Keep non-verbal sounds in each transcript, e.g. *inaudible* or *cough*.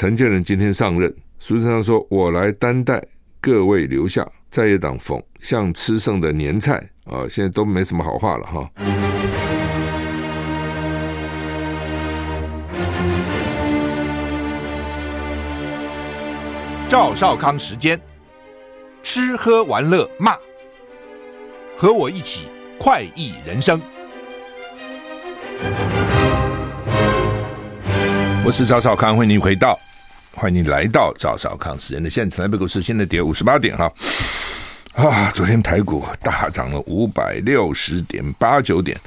陈建仁今天上任，书信上说：“我来担待各位留下，在野党讽像吃剩的年菜啊，现在都没什么好话了哈。”赵少康时间，吃喝玩乐骂，和我一起快意人生。我是赵少康，欢迎回到，欢迎你来到赵少康时间的现场。台北股市现在跌五十八点哈，啊，昨天台股大涨了五百六十点八九点，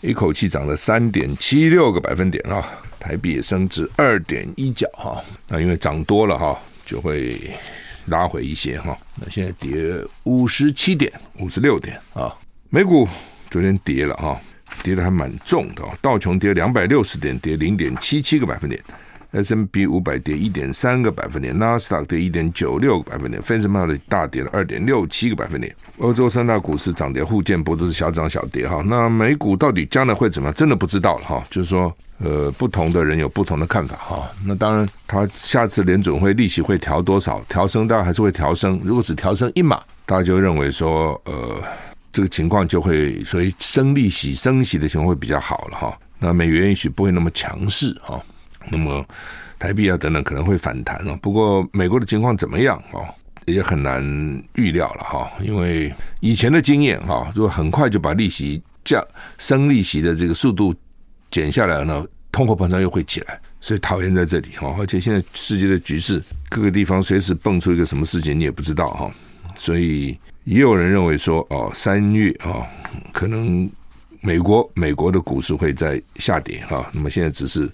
一口气涨了三点七六个百分点啊，台币也升至二点一角哈。那因为涨多了哈。就会拉回一些哈，那现在跌五十七点、五十六点啊。美股昨天跌了哈，跌得还蛮重的。道琼跌两百六十点，跌零点七七个百分点 S M B 五百跌一点三个百分点；纳斯达克跌一点九六个百分点；费城半导体大跌了二点六七个百分点。欧洲三大股市涨跌互见，不都是小涨小跌哈。那美股到底将来会怎么样？真的不知道了哈。就是说。呃，不同的人有不同的看法哈。那当然，他下次联准会利息会调多少？调升当然还是会调升。如果只调升一码，大家就认为说，呃，这个情况就会所以升利息、升息的情况会比较好了哈。那美元也许不会那么强势哈。那么台币啊等等可能会反弹了。不过美国的情况怎么样哦？也很难预料了哈。因为以前的经验哈，如果很快就把利息降、升利息的这个速度。减下来呢，通货膨胀又会起来，所以讨厌在这里哈。而且现在世界的局势，各个地方随时蹦出一个什么事情，你也不知道哈。所以也有人认为说，哦，三月啊，可能美国美国的股市会在下跌哈。那么现在只是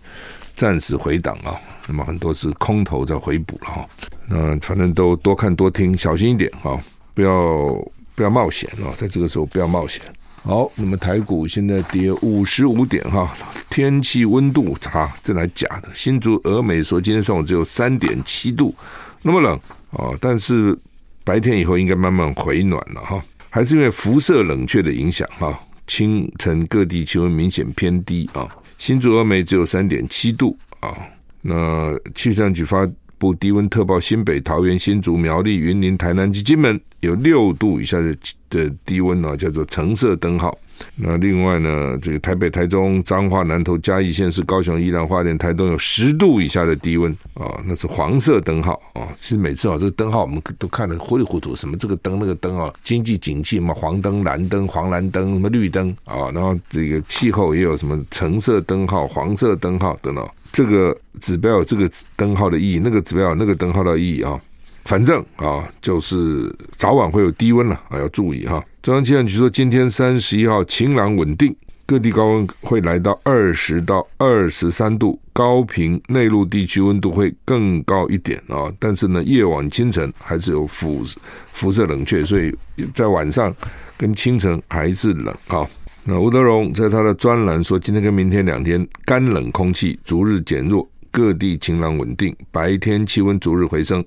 暂时回档啊，那么很多是空头在回补了哈。那反正都多看多听，小心一点哈，不要不要冒险啊，在这个时候不要冒险。好，那么台股现在跌五十五点哈，天气温度哈，这来假的。新竹峨眉说今天上午只有三点七度，那么冷啊，但是白天以后应该慢慢回暖了哈，还是因为辐射冷却的影响哈，清晨各地气温明显偏低啊，新竹峨眉只有三点七度啊，那气象局发布低温特报，新北、桃园、新竹、苗栗、云林、台南及金门。有六度以下的的低温呢，叫做橙色灯号。那另外呢，这个台北、台中、彰化、南投、嘉义县市、高雄、宜兰花莲、台东有十度以下的低温啊，那是黄色灯号啊。其实每次啊，这个灯号我们都看得糊里糊涂，什么这个灯那个灯啊，经济景气嘛，黄灯、蓝灯、黄蓝灯、什么绿灯啊，然后这个气候也有什么橙色灯号、黄色灯号等等。这个指标有这个灯号的意义，那个指标有那个灯号的意义啊。反正啊，就是早晚会有低温了啊，要注意哈。中央气象局说，今天三十一号晴朗稳定，各地高温会来到二十到二十三度，高屏内陆地区温度会更高一点啊。但是呢，夜晚清晨还是有辐辐射冷却，所以在晚上跟清晨还是冷啊。那吴德荣在他的专栏说，今天跟明天两天干冷空气逐日减弱，各地晴朗稳定，白天气温逐日回升。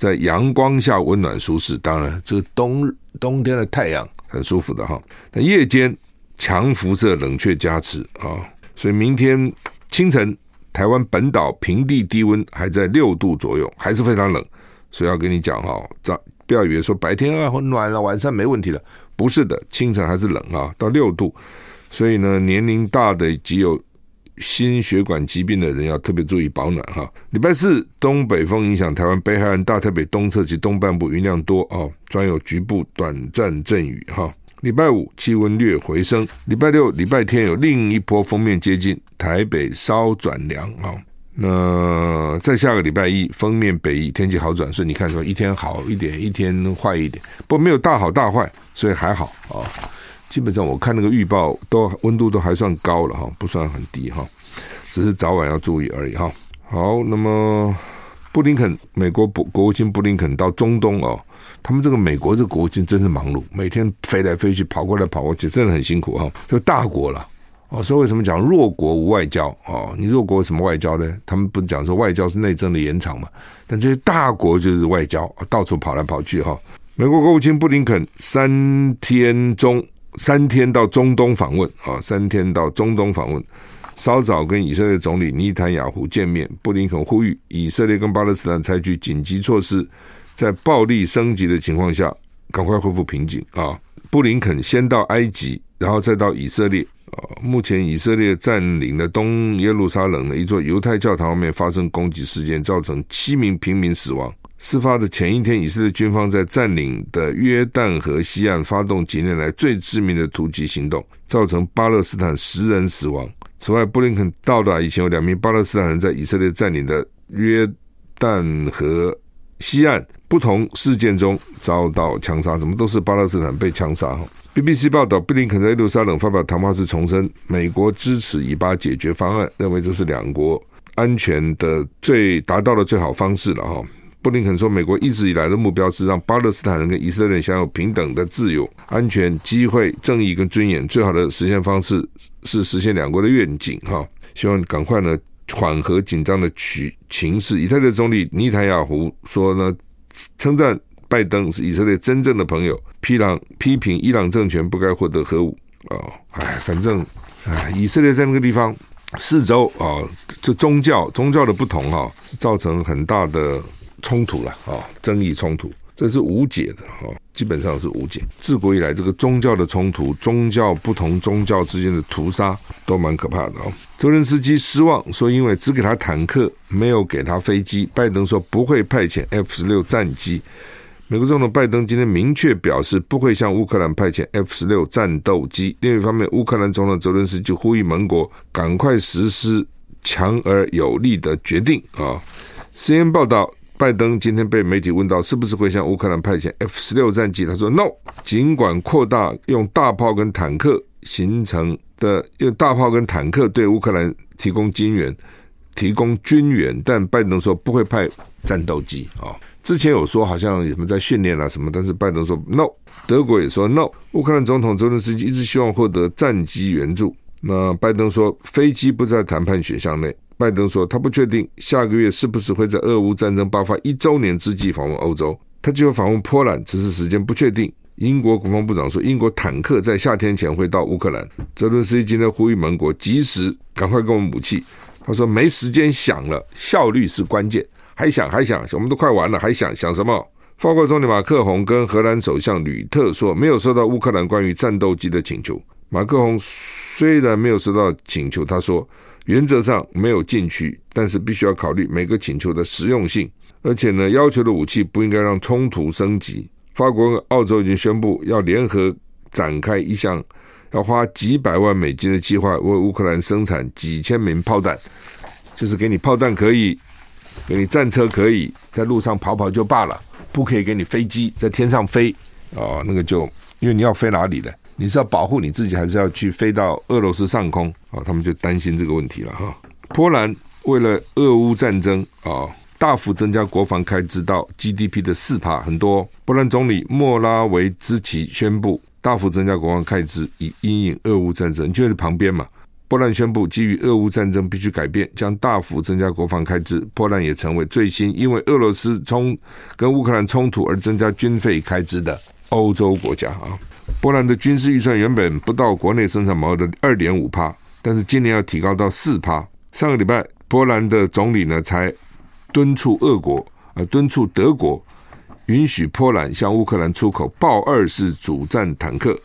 在阳光下温暖舒适，当然这个冬冬天的太阳很舒服的哈。那夜间强辐射冷却加持啊，所以明天清晨台湾本岛平地低温还在六度左右，还是非常冷。所以要跟你讲哈，早不要以为说白天啊很暖了，晚上没问题了，不是的，清晨还是冷啊，到六度。所以呢，年龄大的及有心血管疾病的人要特别注意保暖哈。礼拜四东北风影响台湾北海岸、大台北东侧及东半部云量多啊，专有局部短暂阵雨哈。礼拜五气温略回升，礼拜六、礼拜天有另一波锋面接近，台北稍转凉啊。那再下个礼拜一锋面北移，天气好转，所以你看说一天好一点，一天坏一点，不过没有大好大坏，所以还好啊。基本上我看那个预报都温度都还算高了哈，不算很低哈，只是早晚要注意而已哈。好，那么布林肯美国国国务卿布林肯到中东哦，他们这个美国这个国务卿真是忙碌，每天飞来飞去，跑过来跑过去，真的很辛苦哈。就大国了哦，所以为什么讲弱国无外交哦？你弱国有什么外交呢？他们不是讲说外交是内政的延长嘛？但这些大国就是外交，到处跑来跑去哈。美国国务卿布林肯三天中。三天到中东访问啊，三天到中东访问，稍早跟以色列总理尼坦雅胡见面，布林肯呼吁以色列跟巴勒斯坦采取紧急措施，在暴力升级的情况下，赶快恢复平静啊！布林肯先到埃及，然后再到以色列啊。目前以色列占领的东耶路撒冷的一座犹太教堂外面发生攻击事件，造成七名平民死亡。事发的前一天，以色列军方在占领的约旦河西岸发动几年来最致命的突击行动，造成巴勒斯坦十人死亡。此外，布林肯到达以前，有两名巴勒斯坦人在以色列占领的约旦河西岸不同事件中遭到枪杀。怎么都是巴勒斯坦被枪杀？BBC 报道，布林肯在耶路撒冷发表谈话时重申，美国支持以巴解决方案，认为这是两国安全的最达到的最好方式了哈。布林肯说：“美国一直以来的目标是让巴勒斯坦人跟以色列人享有平等的自由、安全、机会、正义跟尊严。最好的实现方式是实现两国的愿景。哈，希望赶快呢缓和紧张的取情势。以色列总理尼坦雅胡说呢，称赞拜登是以色列真正的朋友，批朗批评伊朗政权不该获得核武。哦，哎，反正哎，以色列在那个地方四周啊，这宗教宗教的不同哈，造成很大的。”冲突了啊，争议冲突，这是无解的哈，基本上是无解。自古以来，这个宗教的冲突，宗教不同宗教之间的屠杀，都蛮可怕的哦。泽伦斯基失望说，因为只给他坦克，没有给他飞机。拜登说不会派遣 F 十六战机。美国总统拜登今天明确表示，不会向乌克兰派遣 F 十六战斗机。另一方面，乌克兰总统泽伦斯基呼吁盟国赶快实施强而有力的决定啊。CNN 报道。拜登今天被媒体问到是不是会向乌克兰派遣 F 十六战机，他说 “No”。尽管扩大用大炮跟坦克形成的用大炮跟坦克对乌克兰提供军援、提供军援，但拜登说不会派战斗机啊。之前有说好像有什么在训练啊什么，但是拜登说 “No”。德国也说 “No”。乌克兰总统泽连斯基一直希望获得战机援助，那拜登说飞机不在谈判选项内。拜登说，他不确定下个月是不是会在俄乌战争爆发一周年之际访问欧洲，他就会访问波兰，只是时间不确定。英国国防部长说，英国坦克在夏天前会到乌克兰。泽伦斯基今天呼吁盟国及时赶快给我们武器。他说没时间想了，效率是关键。还想还想，我们都快完了，还想想什么？法国总理马克宏跟荷兰首相吕特说，没有收到乌克兰关于战斗机的请求。马克宏虽然没有收到请求，他说。原则上没有禁区，但是必须要考虑每个请求的实用性，而且呢，要求的武器不应该让冲突升级。法国和澳洲已经宣布要联合展开一项要花几百万美金的计划，为乌克兰生产几千枚炮弹，就是给你炮弹可以，给你战车可以在路上跑跑就罢了，不可以给你飞机在天上飞啊，那个就因为你要飞哪里的？你是要保护你自己，还是要去飞到俄罗斯上空啊？他们就担心这个问题了哈。波兰为了俄乌战争啊，大幅增加国防开支到 GDP 的四趴，很多。波兰总理莫拉维兹奇宣布大幅增加国防开支，以因应俄乌战争。你就在旁边嘛？波兰宣布基于俄乌战争必须改变，将大幅增加国防开支。波兰也成为最新因为俄罗斯冲跟乌克兰冲突而增加军费开支的欧洲国家啊。波兰的军事预算原本不到国内生产毛的二点五趴，但是今年要提高到四趴。上个礼拜，波兰的总理呢才敦促俄国，呃，敦促德国允许波兰向乌克兰出口豹二式主战坦克。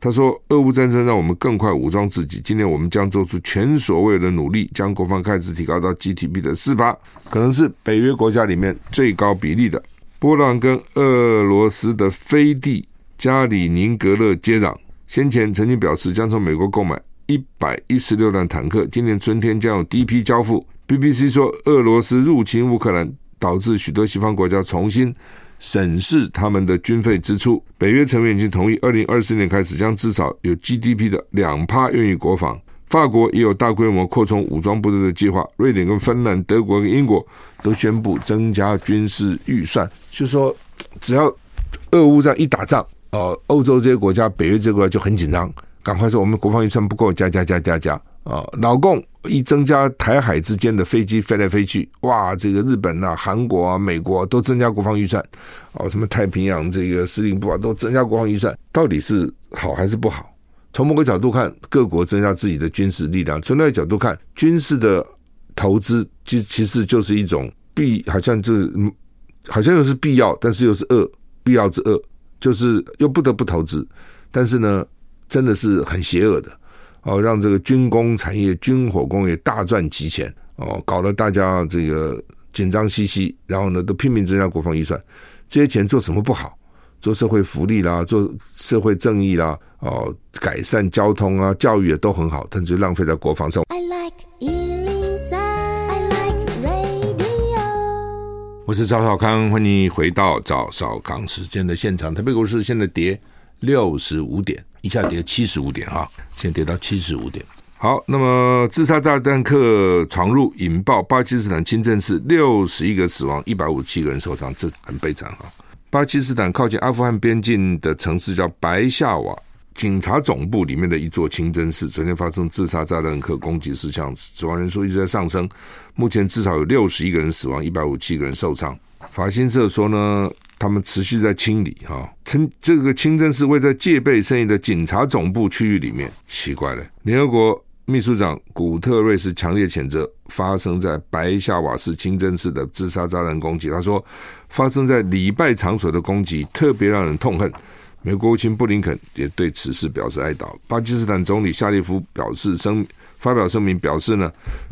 他说：“俄乌战争让我们更快武装自己，今年我们将做出前所未有的努力，将国防开支提高到 GDP 的四趴，可能是北约国家里面最高比例的。”波兰跟俄罗斯的飞地。加里宁格勒接壤，先前曾经表示将从美国购买一百一十六辆坦克，今年春天将有第一批交付。BBC 说，俄罗斯入侵乌克兰导致许多西方国家重新审视他们的军费支出。北约成员已经同意，二零二四年开始将至少有 GDP 的两趴用于国防。法国也有大规模扩充武装部队的计划。瑞典跟芬兰、德国跟英国都宣布增加军事预算，就说只要俄乌这样一打仗。哦，欧洲这些国家，北约这些国家就很紧张，赶快说我们国防预算不够，加加加加加啊！老共一增加台海之间的飞机飞来飞去，哇，这个日本啊、韩国啊、美国啊都增加国防预算，哦，什么太平洋这个司令部啊都增加国防预算，到底是好还是不好？从某个角度看，各国增加自己的军事力量；从另外一个角度看，军事的投资其其实就是一种必，好像就是好像又是必要，但是又是恶，必要之恶，就是又不得不投资。但是呢，真的是很邪恶的哦，让这个军工产业、军火工业大赚急钱哦，搞得大家这个紧张兮兮，然后呢，都拼命增加国防预算。这些钱做什么不好？做社会福利啦，做社会正义啦，哦，改善交通啊，教育也都很好，但就浪费在国防上。我是赵少康，欢迎回到赵少康时间的现场。台北股市现在跌六十五点，一下跌七十五点哈，现在跌到七十五点。好，那么自杀炸弹客闯入引爆巴基斯坦清真寺，六十一个死亡，一百五十七个人受伤，这很悲惨哈。巴基斯坦靠近阿富汗边境的城市叫白夏瓦，警察总部里面的一座清真寺，昨天发生自杀炸弹客攻击事项，死亡人数一直在上升，目前至少有六十一个人死亡，一百五七个人受伤。法新社说呢，他们持续在清理哈，称这个清真寺位在戒备森严的警察总部区域里面，奇怪了，联合国。秘书长古特瑞斯强烈谴责发生在白夏瓦市清真寺的自杀炸弹攻击。他说，发生在礼拜场所的攻击特别让人痛恨。美国国务卿布林肯也对此事表示哀悼。巴基斯坦总理夏利夫表示声发表声明表示呢，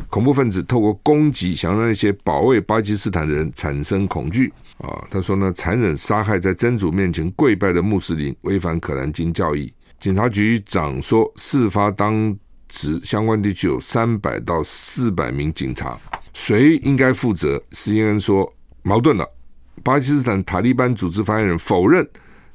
恐怖分子透过攻击想让那些保卫巴基斯坦的人产生恐惧啊。他说呢，残忍杀害在真主面前跪拜的穆斯林，违反可兰经教义。警察局长说，事发当。指相关地区有三百到四百名警察，谁应该负责？CNN 说矛盾了。巴基斯坦塔利班组织发言人否认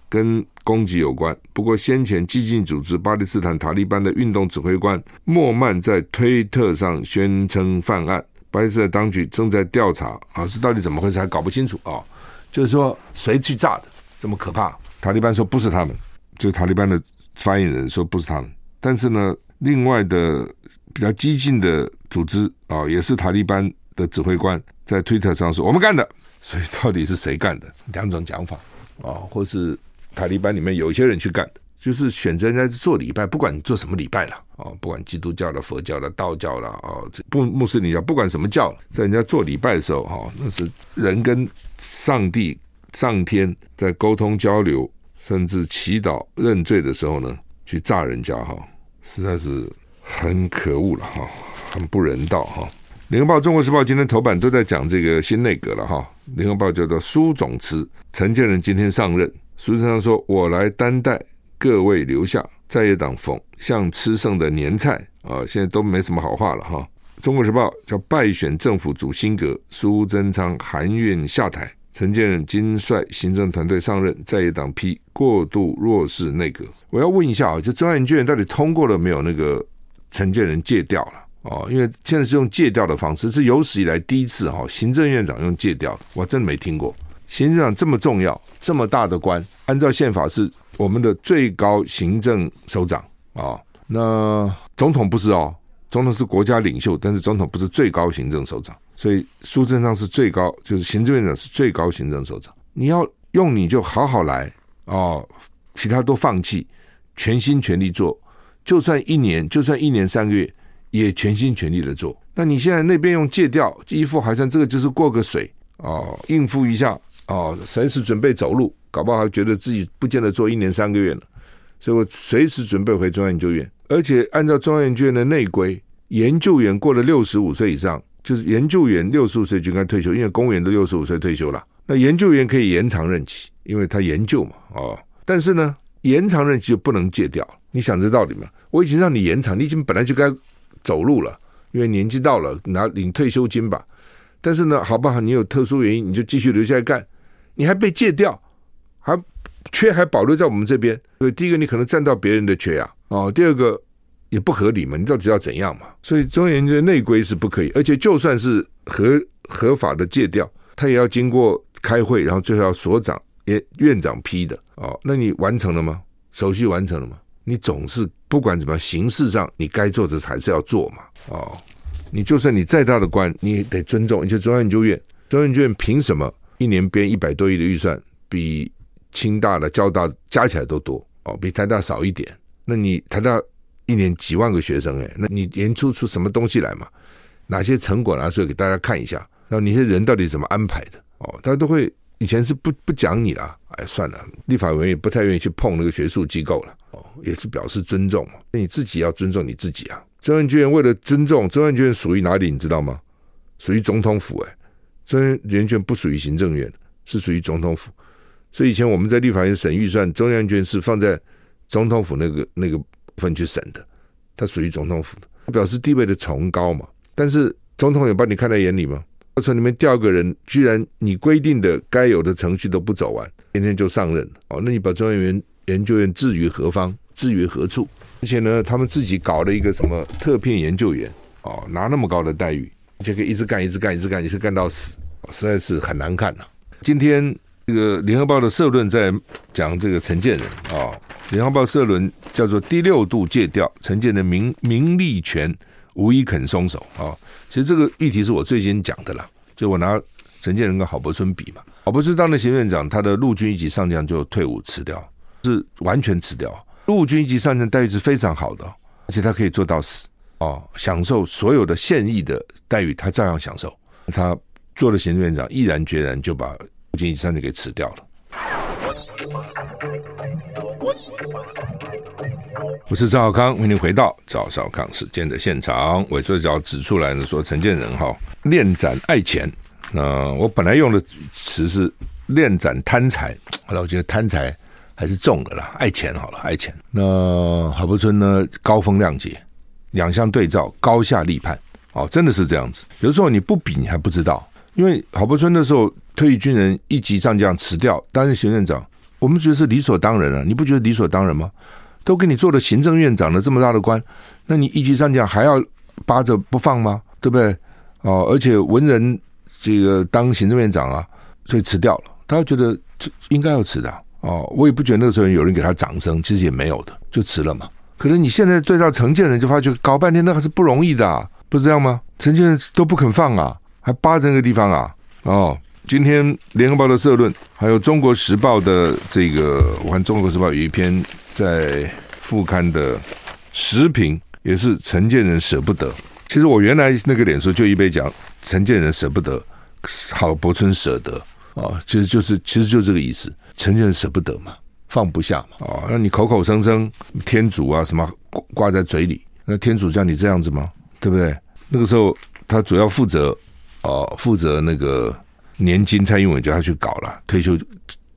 跟攻击有关，不过先前激进组织巴基斯坦塔利班的运动指挥官莫曼在推特上宣称犯案，巴基斯坦当局正在调查，啊，是到底怎么回事还搞不清楚啊？就是说谁去炸的这么可怕？塔利班说不是他们，就是塔利班的发言人说不是他们，但是呢？另外的比较激进的组织啊，也是塔利班的指挥官在推特上说我们干的，所以到底是谁干的？两种讲法啊，或是塔利班里面有一些人去干的，就是选择人家做礼拜，不管你做什么礼拜了啊，不管基督教的、佛教的、道教的啊，不穆斯林教，不管什么教，在人家做礼拜的时候哈，那是人跟上帝、上天在沟通交流，甚至祈祷认罪的时候呢，去炸人家哈。实在是很可恶了哈，很不人道哈。联合报、中国时报今天头版都在讲这个新内阁了哈。联合报叫做苏总辞，陈建仁今天上任，苏贞昌说：“我来担待，各位留下。”在野党讽像吃剩的年菜啊，现在都没什么好话了哈。中国时报叫败选政府主新阁，苏贞昌含怨下台。陈建仁今率行政团队上任，在野党批过度弱势内阁。我要问一下啊，就中央研究院到底通过了没有？那个陈建仁借调了哦，因为现在是用借调的方式，是有史以来第一次哈，行政院长用借调，我真的没听过。行政长这么重要、这么大的官，按照宪法是我们的最高行政首长啊，那总统不是哦，总统是国家领袖，但是总统不是最高行政首长。所以苏贞昌是最高，就是行政院长是最高行政首长。你要用你就好好来哦，其他都放弃，全心全力做。就算一年，就算一年三个月，也全心全力的做。那你现在那边用借调，一副好像这个就是过个水哦，应付一下哦，随时准备走路，搞不好还觉得自己不见得做一年三个月了。所以我随时准备回中央研究院，而且按照中央研究院的内规，研究员过了六十五岁以上。就是研究员六十五岁就应该退休，因为公务员都六十五岁退休了。那研究员可以延长任期，因为他研究嘛，哦。但是呢，延长任期就不能戒掉。你想这道理吗？我已经让你延长，你已经本来就该走路了，因为年纪到了，拿领退休金吧。但是呢，好不好？你有特殊原因，你就继续留下来干，你还被借调，还缺还保留在我们这边。所以第一个，你可能占到别人的缺啊，哦。第二个。也不合理嘛，你到底要怎样嘛？所以中央研究院内规是不可以，而且就算是合合法的借调，他也要经过开会，然后最后要所长也院长批的哦。那你完成了吗？手续完成了吗？你总是不管怎么样，形式上你该做的还是要做嘛。哦，你就算你再大的官，你也得尊重。而且中央研究院，中央研究院凭什么一年编一百多亿的预算，比清大的、交大加起来都多哦，比台大少一点？那你台大一年几万个学生哎，那你研出出什么东西来嘛？哪些成果拿出来给大家看一下？然后你这人到底怎么安排的？哦，大家都会以前是不不讲你啦，哎，算了，立法委员也不太愿意去碰那个学术机构了，哦，也是表示尊重嘛。那你自己要尊重你自己啊。中央研究院为了尊重中央研究院属于哪里？你知道吗？属于总统府哎，中央研究院不属于行政院，是属于总统府。所以以前我们在立法院审预算，中央研究院是放在总统府那个那个部分去审的，它属于总统府的，表示地位的崇高嘛。但是总统有把你看在眼里吗？从里面调个人，居然你规定的该有的程序都不走完，今天就上任哦，那你把中央研究院置于何方？置于何处？而且呢，他们自己搞了一个什么特聘研究员哦，拿那么高的待遇，而且可以一直干，一直干，一直干，一直干到死，实在是很难看呐。今天这个联合报的社论在讲这个陈建仁啊，联合报社论叫做第六度戒掉，陈建仁名名利权无一肯松手啊。其实这个议题是我最先讲的啦，就我拿陈建仁跟郝柏村比嘛，郝柏村当了行政院长，他的陆军一级上将就退伍辞掉，是完全辞掉。陆军一级上将待遇是非常好的，而且他可以做到死哦，享受所有的现役的待遇，他照样享受。他做了行政院长，毅然决然就把陆军一级上将给辞掉了。我是赵少康，欢迎回到赵少康时间的现场。我最早指出来呢，说陈建仁哈恋栈爱钱，那我本来用的词是恋栈贪财，后来我觉得贪财。还是重的啦，爱钱好了，爱钱。那郝柏村呢？高风亮节，两相对照，高下立判。哦，真的是这样子。有时候你不比，你还不知道。因为郝柏村那时候退役军人一级上将辞掉，担任行政院长，我们觉得是理所当然啊。你不觉得理所当然吗？都给你做了行政院长了这么大的官，那你一级上将还要扒着不放吗？对不对？哦，而且文人这个当行政院长啊，所以辞掉了。他觉得这应该要辞的。哦，我也不觉得那个时候有人给他掌声，其实也没有的，就辞了嘛。可是你现在对照陈建仁，就发觉搞半天那还是不容易的啊，不是这样吗？陈建仁都不肯放啊，还扒着那个地方啊。哦，今天联合报的社论，还有中国时报的这个，我看中国时报有一篇在副刊的时评，也是陈建仁舍不得。其实我原来那个脸书就一杯讲陈建仁舍不得，郝柏村舍得啊，其实就是其实就这个意思。陈建仁舍不得嘛，放不下嘛，哦，那你口口声声天主啊什么挂在嘴里，那天主叫你这样子吗？对不对？那个时候他主要负责哦，负责那个年金，蔡英文叫他去搞了，退休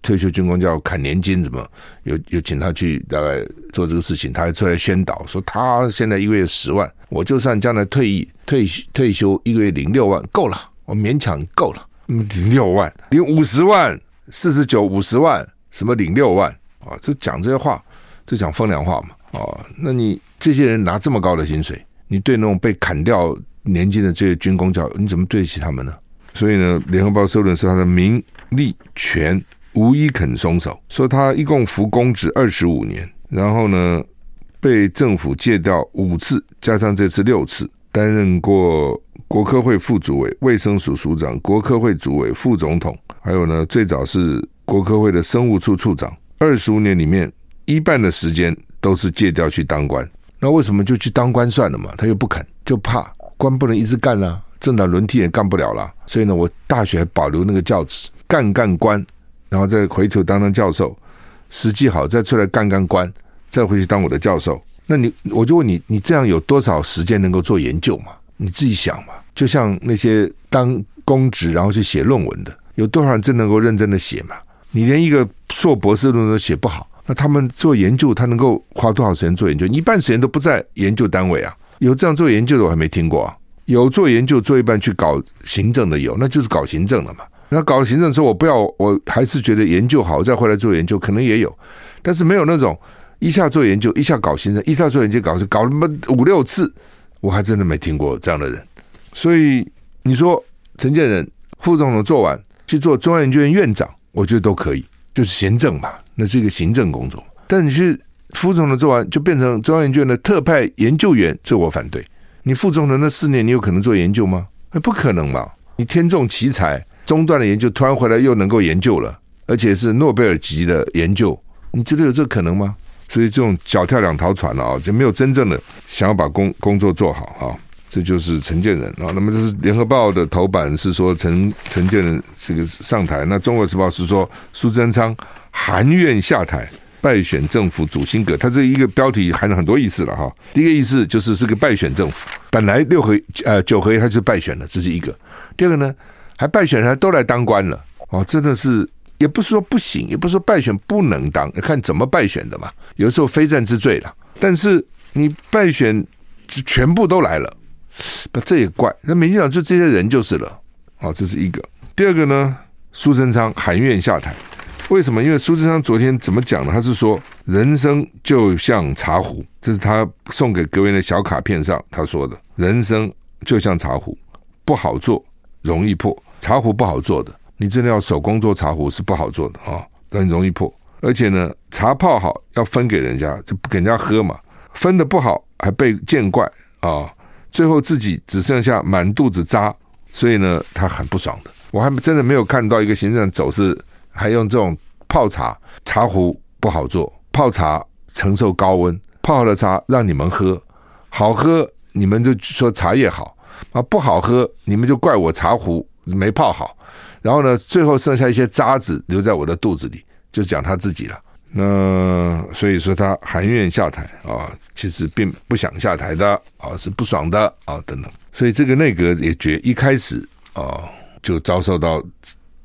退休军公叫砍年金，怎么有有请他去大概做这个事情，他还出来宣导说他现在一个月十万，我就算将来退役退退休一个月领六万够了，我勉强够了，领六万领五十万。四十九五十万，什么领六万啊？这讲这些话，就讲风凉话嘛啊！那你这些人拿这么高的薪水，你对那种被砍掉年金的这些军公教，你怎么对得起他们呢？所以呢，《联合报》社论说他的名利权无一肯松手，说他一共服公职二十五年，然后呢被政府借调五次，加上这次六次，担任过国科会副主委、卫生署署长、国科会主委、副总统。还有呢，最早是国科会的生物处处长，二十五年里面一半的时间都是借调去当官。那为什么就去当官算了嘛？他又不肯，就怕官不能一直干啦、啊，政党轮替也干不了了。所以呢，我大学还保留那个教职，干干官，然后再回头当当教授，时机好再出来干干官，再回去当我的教授。那你我就问你，你这样有多少时间能够做研究嘛？你自己想嘛。就像那些当公职然后去写论文的。有多少人真能够认真的写嘛？你连一个硕博士论文都写不好，那他们做研究，他能够花多少时间做研究？一半时间都不在研究单位啊！有这样做研究的我还没听过啊！有做研究做一半去搞行政的有，那就是搞行政的嘛。那搞行政之后，我不要，我还是觉得研究好，再回来做研究，可能也有，但是没有那种一下做研究，一下搞行政，一下做研究搞搞那么五六次，我还真的没听过这样的人。所以你说陈建仁副总统做完。去做中央研究院院长，我觉得都可以，就是行政嘛，那是一个行政工作。但你去副总统做完，就变成中央研究院的特派研究员，这我反对。你副总统那四年，你有可能做研究吗？那不可能嘛！你天纵奇才，中断了研究，突然回来又能够研究了，而且是诺贝尔级的研究，你觉得有这可能吗？所以这种脚跳两条船了啊，就没有真正的想要把工工作做好哈。这就是陈建仁啊。那么这是联合报的头版是说陈陈建仁这个上台，那中国时报是说苏贞昌含愿下台。败选政府主心阁，它这一个标题含了很多意思了哈。第一个意思就是是个败选政府，本来六合呃九合一他就败选了，这是一个。第二个呢，还败选还都来当官了哦，真的是也不是说不行，也不是说败选不能当，看怎么败选的嘛。有时候非战之罪了，但是你败选全部都来了，不这也怪。那民进党就这些人就是了，好，这是一个。第二个呢，苏贞昌含愿下台。为什么？因为苏贞昌昨天怎么讲呢？他是说人生就像茶壶，这是他送给各位的小卡片上他说的。人生就像茶壶，不好做，容易破。茶壶不好做的，你真的要手工做茶壶是不好做的啊，很容易破。而且呢，茶泡好要分给人家，就不给人家喝嘛。分的不好还被见怪啊，最后自己只剩下满肚子渣，所以呢，他很不爽的。我还真的没有看到一个行政走势。还用这种泡茶，茶壶不好做，泡茶承受高温，泡好的茶让你们喝，好喝你们就说茶叶好啊，不好喝你们就怪我茶壶没泡好，然后呢，最后剩下一些渣子留在我的肚子里，就讲他自己了。那所以说他含愿下台啊，其实并不想下台的啊，是不爽的啊等等。所以这个内阁也觉一开始啊就遭受到。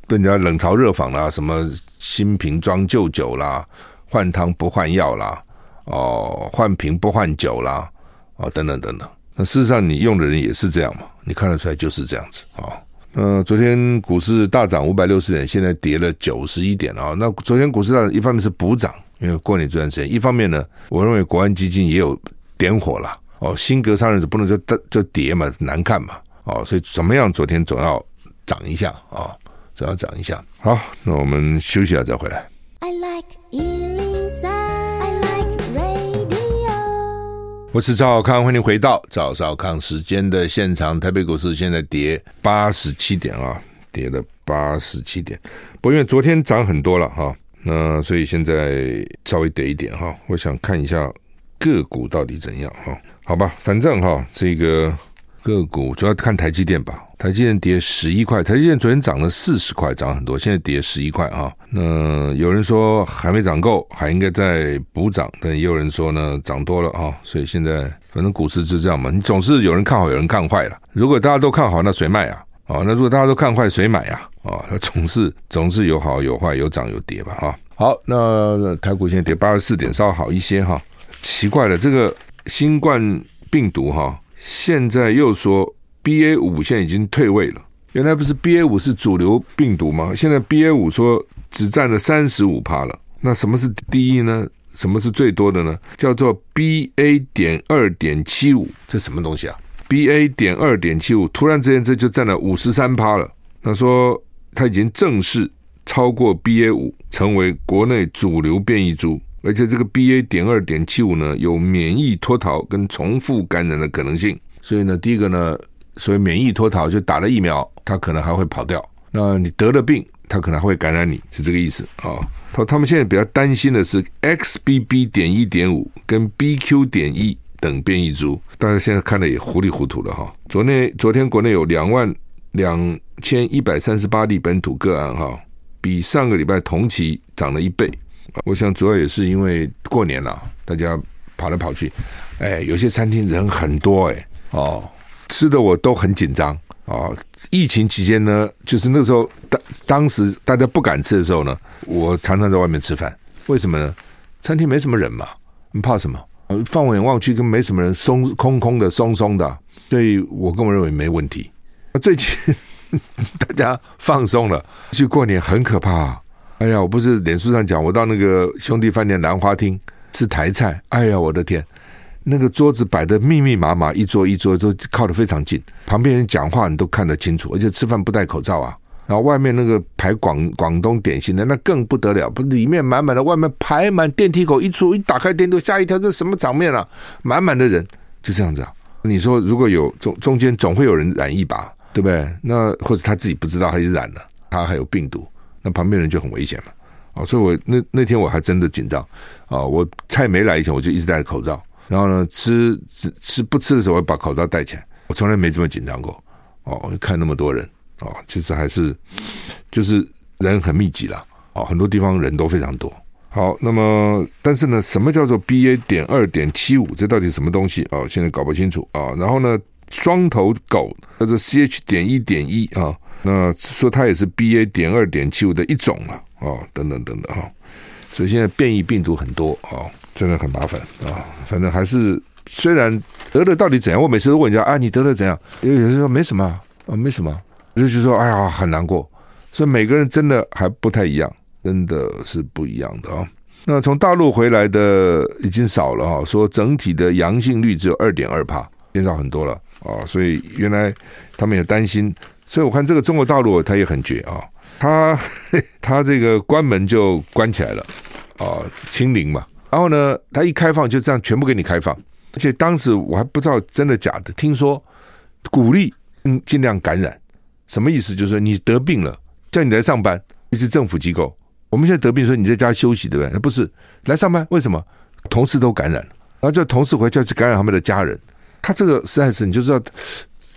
被人家冷嘲热讽啦，什么新瓶装旧酒啦，换汤不换药啦，哦，换瓶不换酒啦，哦，等等等等。那事实上，你用的人也是这样嘛？你看得出来就是这样子啊。呃、昨天股市大涨五百六十点，现在跌了九十一点啊。那昨天股市大涨，一方面是补涨，因为过年这段时间；一方面呢，我认为国安基金也有点火了。哦，新格上任者不能就就跌嘛，难看嘛。哦，所以怎么样？昨天总要涨一下啊。总要涨一下，好，那我们休息一下再回来。I like 103, 我是赵小康，欢迎回到赵少康时间的现场。台北股市现在跌八十七点啊，跌了八十七点。不过因为昨天涨很多了哈，那所以现在稍微跌一点哈。我想看一下个股到底怎样哈？好吧，反正哈这个。个股主要看台积电吧，台积电跌十一块，台积电昨天涨了四十块，涨很多，现在跌十一块啊。那有人说还没涨够，还应该再补涨，但也有人说呢涨多了啊。所以现在反正股市就这样嘛，你总是有人看好，有人看坏了。如果大家都看好，那谁卖啊？啊，那如果大家都看坏，谁买啊？啊，它总是总是有好有坏，有涨有跌吧？哈，好，那台股现在跌八十四点，稍好一些哈。奇怪了，这个新冠病毒哈。现在又说 BA 五现在已经退位了，原来不是 BA 五是主流病毒吗？现在 BA 五说只占了三十五趴了。那什么是第一呢？什么是最多的呢？叫做 BA 点二点七五，这什么东西啊？BA 点二点七五，突然之间这就占了五十三趴了。他说他已经正式超过 BA 五，成为国内主流变异株。而且这个 BA. 点二点七五呢，有免疫脱逃跟重复感染的可能性。所以呢，第一个呢，所谓免疫脱逃，就打了疫苗，它可能还会跑掉。那你得了病，它可能还会感染你，是这个意思啊。他、他们现在比较担心的是 XBB. 点一点五跟 BQ. 点一等变异株，大家现在看的也糊里糊涂了哈。昨天昨天国内有两万两千一百三十八例本土个案哈，比上个礼拜同期涨了一倍。我想主要也是因为过年了，大家跑来跑去，哎，有些餐厅人很多，哎，哦，吃的我都很紧张哦。疫情期间呢，就是那时候当当时大家不敢吃的时候呢，我常常在外面吃饭。为什么呢？餐厅没什么人嘛，你怕什么？放眼望去，跟没什么人，松空空的，松松的，所以我个人认为没问题。最近 *laughs* 大家放松了，去过年很可怕。哎呀，我不是脸书上讲，我到那个兄弟饭店兰花厅吃台菜。哎呀，我的天，那个桌子摆得密密麻麻，一桌一桌都靠得非常近，旁边人讲话你都看得清楚，而且吃饭不戴口罩啊。然后外面那个排广广东点心的那更不得了，不是里面满满的，外面排满电梯口一出一打开电梯，吓一跳，这什么场面啊？满满的人就这样子啊。你说如果有中中间总会有人染一把，对不对？那或者他自己不知道他就染了，他还有病毒。那旁边人就很危险嘛，啊，所以我那那天我还真的紧张啊！我菜没来以前，我就一直戴着口罩，然后呢，吃吃不吃的时候，我把口罩戴起来，我从来没这么紧张过哦！看那么多人哦，其实还是就是人很密集了哦，很多地方人都非常多。好，那么但是呢，什么叫做 BA. 点二点七五？这到底什么东西哦，现在搞不清楚啊。然后呢，双头狗叫做 CH. 点一点一啊，那说它也是 BA. 点二点七五的一种了。哦，等等等等哈，所以现在变异病毒很多哦，真的很麻烦啊。反正还是虽然得了到底怎样，我每次都问人家啊，你得了怎样？有有人说没什么啊，没什么，就就说哎呀很难过。所以每个人真的还不太一样，真的是不一样的啊。那从大陆回来的已经少了哈，说整体的阳性率只有二点二帕，减少很多了啊。所以原来他们也担心，所以我看这个中国大陆他也很绝啊。他 *laughs* 他这个关门就关起来了，啊，清零嘛。然后呢，他一开放就这样全部给你开放，而且当时我还不知道真的假的，听说鼓励嗯尽量感染，什么意思？就是说你得病了叫你来上班，尤其政府机构，我们现在得病说你在家休息对不对？不是来上班，为什么？同事都感染了，然后叫同事回去去感染他们的家人，他这个实在是你就知道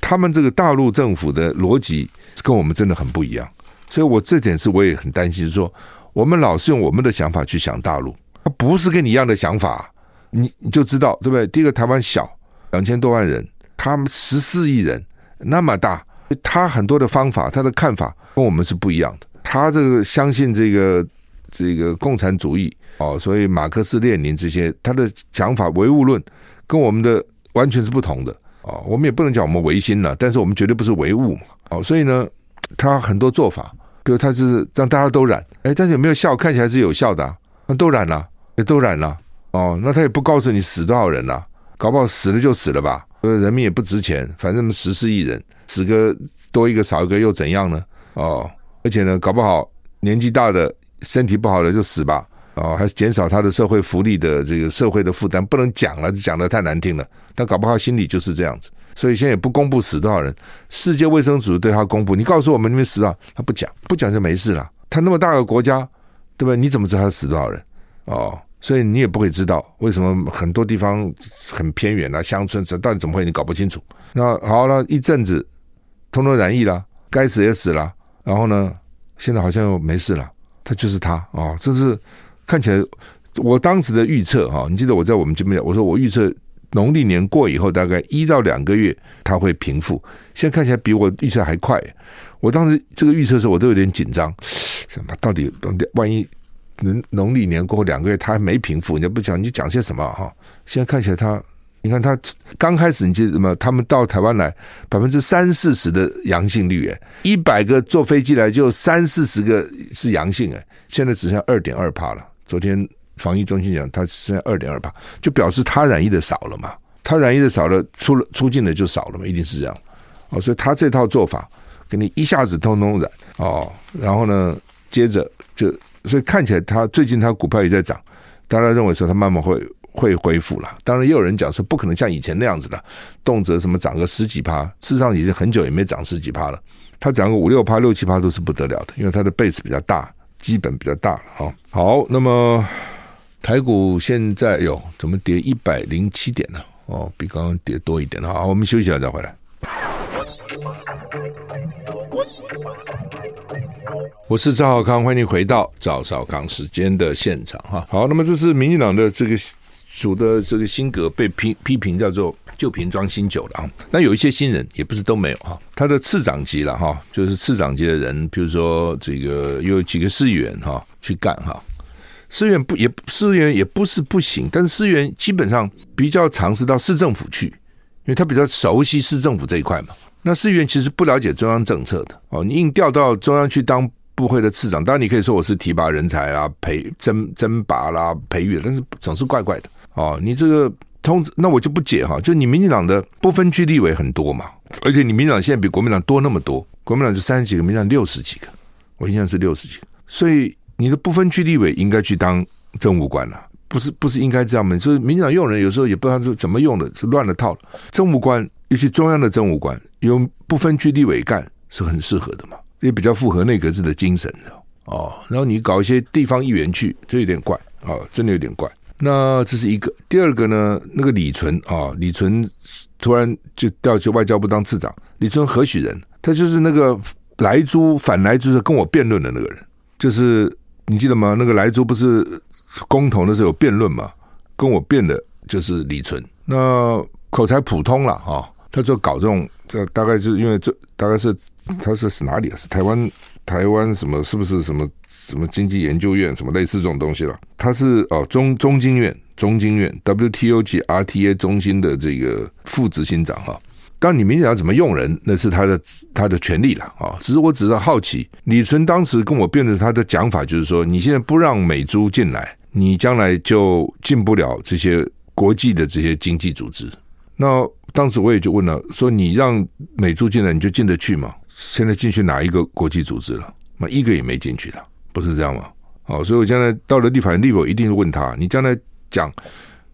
他们这个大陆政府的逻辑跟我们真的很不一样。所以，我这点是我也很担心，说我们老是用我们的想法去想大陆，他不是跟你一样的想法，你你就知道对不对？第一个，台湾小，两千多万人，他们十四亿人那么大，他很多的方法，他的看法跟我们是不一样的。他这个相信这个这个共产主义哦，所以马克思列宁这些他的想法唯物论跟我们的完全是不同的哦。我们也不能讲我们唯心了，但是我们绝对不是唯物嘛。哦，所以呢，他很多做法。比如他是让大家都染，哎，但是有没有效？看起来是有效的，啊，那都染了，也都染了，哦，那他也不告诉你死多少人了，搞不好死了就死了吧，呃，人命也不值钱，反正十四亿人，死个多一个少一个又怎样呢？哦，而且呢，搞不好年纪大的身体不好的就死吧，哦，还是减少他的社会福利的这个社会的负担，不能讲了，讲得太难听了，但搞不好心里就是这样子。所以现在也不公布死多少人，世界卫生组织对他公布，你告诉我们那边死了，他不讲，不讲就没事了。他那么大个国家，对不对？你怎么知道他死多少人？哦，所以你也不会知道为什么很多地方很偏远啊，乡村，这到底怎么会？你搞不清楚。那好了，一阵子，通通染疫了，该死也死了，然后呢，现在好像又没事了。他就是他哦，这是看起来我当时的预测哈，你记得我在我们这边，我说我预测。农历年过以后，大概一到两个月，它会平复。现在看起来比我预测还快。我当时这个预测的时候，我都有点紧张，什么到底万一农农历年过后两个月它还没平复，你就不讲你讲些什么哈？现在看起来它，你看它刚开始你记得什么？他们到台湾来百分之三四十的阳性率，哎，一百个坐飞机来就三四十个是阳性，哎，现在只剩二点二帕了。昨天。防疫中心讲，他现在二点二趴，就表示他染疫的少了嘛？他染疫的少了，出了出境的就少了嘛？一定是这样哦。所以他这套做法，给你一下子通通染哦，然后呢，接着就，所以看起来他最近他股票也在涨，大家认为说他慢慢会会恢复了。当然也有人讲说，不可能像以前那样子的，动辄什么涨个十几趴，事实上已经很久也没涨十几趴了。他涨个五六趴、六七趴都是不得了的，因为他的 base 比较大，基本比较大了。哈，好，那么。台股现在哟，怎么跌一百零七点呢？哦，比刚刚跌多一点了。好，我们休息一下再回来。我是赵浩康，欢迎回到赵少康时间的现场哈。好，那么这是民进党的这个主的这个新阁被批批评叫做旧瓶装新酒了啊。那有一些新人也不是都没有哈，他的次长级了哈，就是次长级的人，比如说这个有几个市议员哈去干哈。市员不也市员也不是不行，但是市员基本上比较尝试到市政府去，因为他比较熟悉市政府这一块嘛。那市员其实不了解中央政策的哦，你硬调到中央去当部会的次长，当然你可以说我是提拔人才啊、培征征拔啦、培育，但是总是怪怪的哦。你这个通那我就不解哈，就你民进党的不分区立委很多嘛，而且你民进党现在比国民党多那么多，国民党就三十几个，民进党六十几个，我印象是六十几个，所以。你的不分区立委应该去当政务官了，啊，不是不是应该这样吗？所以民进党用人有时候也不知道是怎么用的，是乱了套了。政务官，尤其中央的政务官，用不分区立委干是很适合的嘛，也比较符合内阁制的精神哦，然后你搞一些地方议员去，这有点怪啊、哦，真的有点怪。那这是一个，第二个呢，那个李淳啊、哦，李淳突然就调去外交部当次长，李淳何许人？他就是那个莱猪反莱猪是跟我辩论的那个人，就是你记得吗？那个莱猪不是公投的时候有辩论嘛？跟我辩的就是李淳，那口才普通了啊、哦，他就搞这种，这大概是因为这大概是他是是哪里啊？是台湾台湾什么？是不是什么什么经济研究院什么类似这种东西了？他是哦中中经院中经院 WTO 及 RTA 中心的这个副执行长哈。当，你民进党怎么用人，那是他的他的权利了啊。只是我只是好奇，李纯当时跟我辩论，他的讲法就是说，你现在不让美猪进来，你将来就进不了这些国际的这些经济组织。那当时我也就问了，说你让美猪进来，你就进得去吗？现在进去哪一个国际组织了？那一个也没进去了，不是这样吗？哦，所以我将来到了立法院，立委一定问他，你将来讲，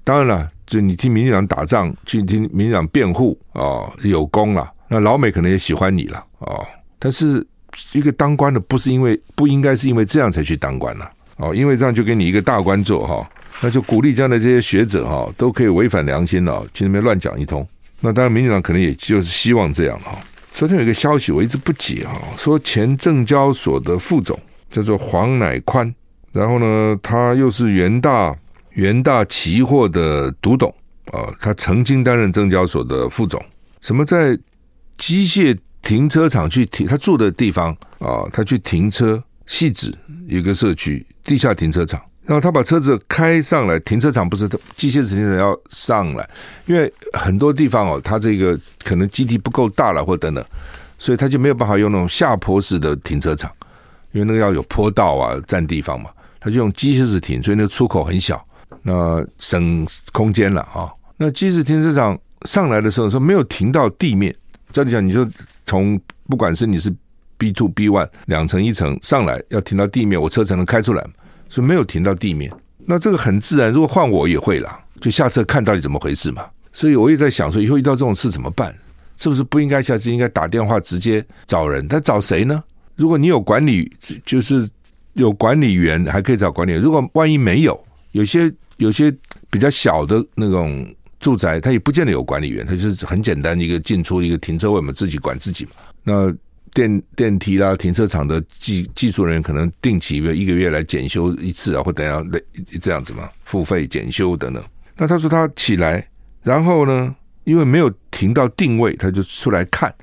当然了。就你替民进党打仗，去听民进党辩护哦，有功了。那老美可能也喜欢你了哦。但是一个当官的，不是因为不应该是因为这样才去当官了哦，因为这样就给你一个大官做哈，那就鼓励这样的这些学者哈，都可以违反良心了，去那边乱讲一通。那当然，民进党可能也就是希望这样哈。昨天有一个消息，我一直不解哈，说前证交所的副总叫做黄乃宽，然后呢，他又是元大。元大期货的独董啊，他曾经担任证交所的副总。什么在机械停车场去停他住的地方啊？他去停车，细致有个社区地下停车场，然后他把车子开上来，停车场不是机械式停车场要上来，因为很多地方哦，他这个可能基地不够大了或等等，所以他就没有办法用那种下坡式的停车场，因为那个要有坡道啊，占地方嘛，他就用机械式停，所以那个出口很小。那省空间了啊！那机械式停车场上来的时候说没有停到地面，照理讲，你就从不管是你是 B two B one 两层一层上来要停到地面，我车才能开出来，所以没有停到地面。那这个很自然，如果换我也会啦，就下车看到底怎么回事嘛。所以我也在想说，以后遇到这种事怎么办？是不是不应该下次应该打电话直接找人？他找谁呢？如果你有管理，就是有管理员，还可以找管理员。如果万一没有，有些。有些比较小的那种住宅，它也不见得有管理员，它就是很简单一个进出一个停车位嘛，自己管自己嘛。那电电梯啦、停车场的技技术人员可能定期一个月来检修一次啊，或等下这样子嘛，付费检修等等。那他说他起来，然后呢，因为没有停到定位，他就出来看。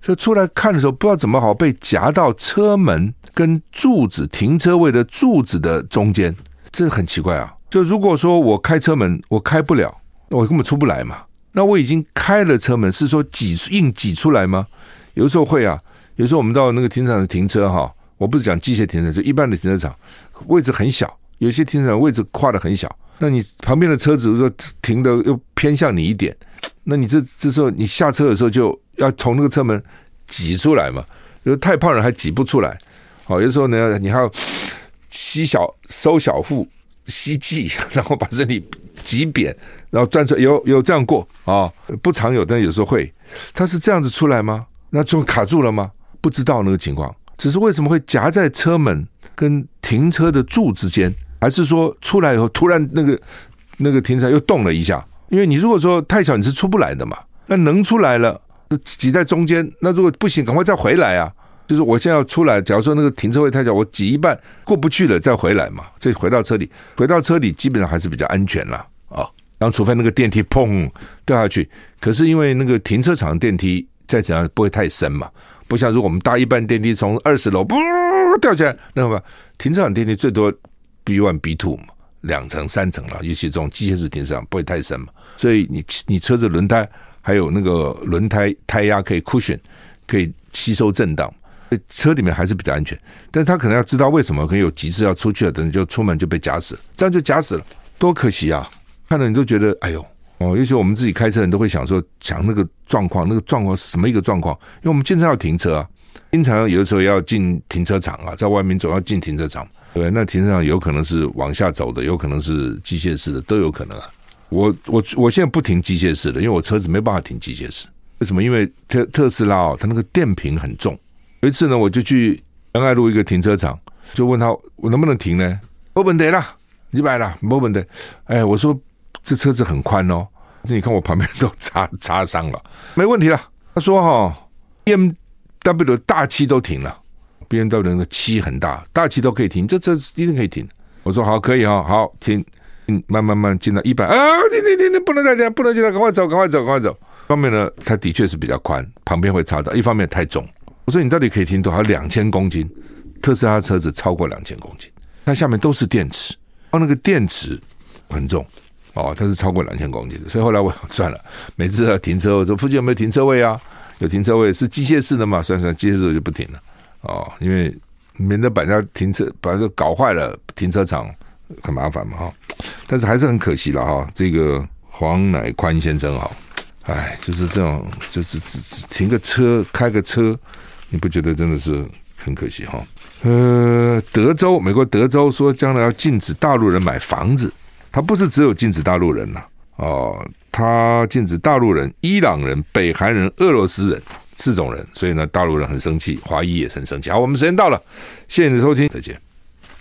所以出来看的时候，不知道怎么好被夹到车门跟柱子停车位的柱子的中间，这很奇怪啊。就如果说我开车门，我开不了，我根本出不来嘛。那我已经开了车门，是说挤硬挤出来吗？有时候会啊，有时候我们到那个停车场停车哈，我不是讲机械停车，就一般的停车场位置很小，有些停车场位置跨得很小，那你旁边的车子如果停的又偏向你一点，那你这这时候你下车的时候就要从那个车门挤出来嘛，如果太胖人还挤不出来。好，有时候呢，你还要吸小收小腹。吸气，*laughs* 然后把身体挤扁，然后转出来。有有这样过啊、不常有，但有时候会。他是这样子出来吗？那就卡住了吗？不知道那个情况。只是为什么会夹在车门跟停车的柱之间？还是说出来以后突然那个那个停车又动了一下？因为你如果说太小，你是出不来的嘛。那能出来了，挤在中间。那如果不行，赶快再回来啊！就是我现在要出来，假如说那个停车位太小，我挤一半过不去了，再回来嘛，再回到车里，回到车里基本上还是比较安全了啊。然后除非那个电梯砰掉下去，可是因为那个停车场电梯再怎样不会太深嘛，不像如果我们搭一般电梯从二十楼噗掉下来，那么停车场电梯最多 B one B two 嘛，两层三层了，尤其这种机械式停车场不会太深嘛，所以你你车子轮胎还有那个轮胎胎压可以 cushion 可以吸收震荡。车里面还是比较安全，但是他可能要知道为什么可能有急事要出去了，等就出门就被夹死了，这样就夹死了，多可惜啊！看了你都觉得哎呦哦，尤其我们自己开车人都会想说，想那个状况，那个状况是什么一个状况？因为我们经常要停车啊，经常有的时候要进停车场啊，在外面总要进停车场，对，那停车场有可能是往下走的，有可能是机械式的，都有可能啊。我我我现在不停机械式的，因为我车子没办法停机械式，为什么？因为特特斯拉哦，它那个电瓶很重。有一次呢，我就去仁爱路一个停车场，就问他我能不能停呢？没问题啦，你买了没问题。哎，我说这车子很宽哦，这你看我旁边都擦擦伤了，*laughs* 没问题了。他说哈、，BMW 大七都停了，BMW 的七很大，大七都可以停，这车子一定可以停。我说好，可以哈、哦，好停，嗯慢慢慢进到一百啊，停停停停，不能再停，不能进来，赶快走，赶快走，赶快走。方面呢，它的确是比较宽，旁边会擦到；一方面太重。我说你到底可以停多少？两千公斤，特斯拉车子超过两千公斤，它下面都是电池，哦，那个电池很重哦，它是超过两千公斤的。所以后来我算了，*laughs* 每次要停车，我说附近有没有停车位啊？有停车位是机械式的嘛？算算机械式我就不停了哦，因为免得把人家停车把这搞坏了，停车场很麻烦嘛哈。但是还是很可惜了哈，这个黄乃宽先生哈。哎，就是这种，就是只只停个车，开个车，你不觉得真的是很可惜哈？呃，德州，美国德州说将来要禁止大陆人买房子，他不是只有禁止大陆人呐，哦，他禁止大陆人、伊朗人、北韩人、俄罗斯人四种人，所以呢，大陆人很生气，华裔也很生气。好，我们时间到了，谢谢你的收听，再见。